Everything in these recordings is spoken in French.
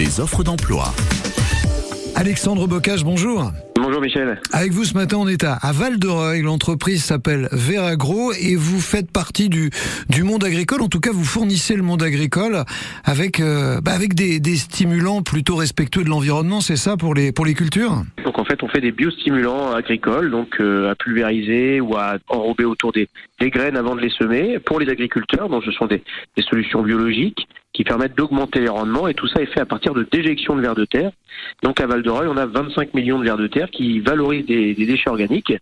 les offres d'emploi. Alexandre Bocage, bonjour. Bonjour Michel. Avec vous ce matin, on est à, Val de Reuil. L'entreprise s'appelle Veragro et vous faites partie du, du monde agricole. En tout cas, vous fournissez le monde agricole avec, euh, bah avec des, des, stimulants plutôt respectueux de l'environnement, c'est ça pour les, pour les cultures? Fait, on fait des biostimulants agricoles, donc euh, à pulvériser ou à enrober autour des, graines avant de les semer pour les agriculteurs. Donc ce sont des, solutions biologiques qui permettent d'augmenter les rendements et tout ça est fait à partir de déjection de vers de terre. Donc à Val de Reuil, on a 25 millions de vers de terre qui valorisent des déchets organiques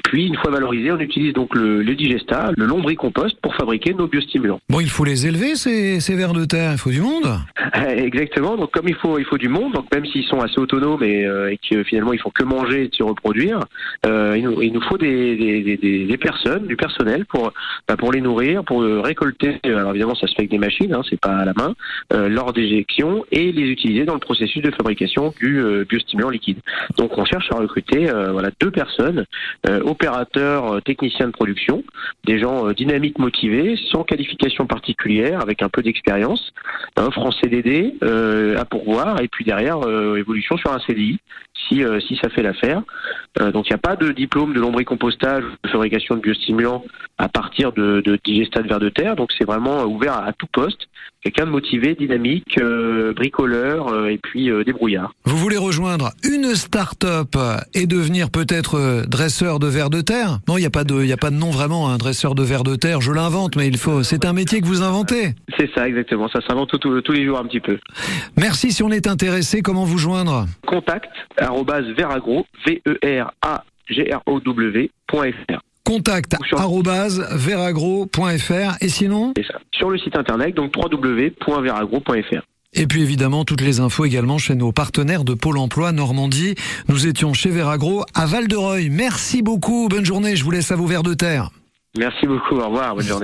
puis, une fois valorisés, on utilise donc le, le digesta, le lombricompost, pour fabriquer nos biostimulants. Bon, il faut les élever, ces, ces vers de terre, il faut du monde? Exactement, donc comme il faut, il faut du monde, donc même s'ils sont assez autonomes et, euh, et que finalement ils font que manger et se reproduire, euh, il, nous, il, nous, faut des, des, des, des, personnes, du personnel pour, bah, pour les nourrir, pour récolter, alors évidemment ça se fait avec des machines, hein, c'est pas à la main, euh, lors d'éjection et les utiliser dans le processus de fabrication du euh, biostimulant liquide. Donc on cherche à recruter euh, voilà, deux personnes opérateurs, euh, techniciens de production, des gens euh, dynamiques, motivés, sans qualification particulière, avec un peu d'expérience, un franc CDD euh, à pourvoir, et puis derrière, évolution sur un CDI, si, si ça fait l'affaire. donc il n'y a pas de diplôme de lombricompostage ou de fabrication de biostimulants à partir de, de digestat de verre de terre, donc c'est vraiment ouvert à, tout poste, quelqu'un de motivé, dynamique, bricoleur, et puis débrouillard. Vous voulez rejoindre une start-up et devenir peut-être dresseur de verre de terre? Non, il n'y a pas de, il a pas de nom vraiment, un dresseur de verre de terre. Je l'invente, mais il faut. C'est un métier que vous inventez. C'est ça, exactement. Ça s'invente tous les jours un petit peu. Merci. Si on est intéressé, comment vous joindre? Contact veragro v e r a g r o w.fr contact veragro.fr et sinon ça. sur le site internet donc www.veragro.fr et puis évidemment, toutes les infos également chez nos partenaires de Pôle emploi Normandie. Nous étions chez Veragro à Val-de-Reuil. Merci beaucoup, bonne journée, je vous laisse à vos verres de terre. Merci beaucoup, au revoir, bonne journée.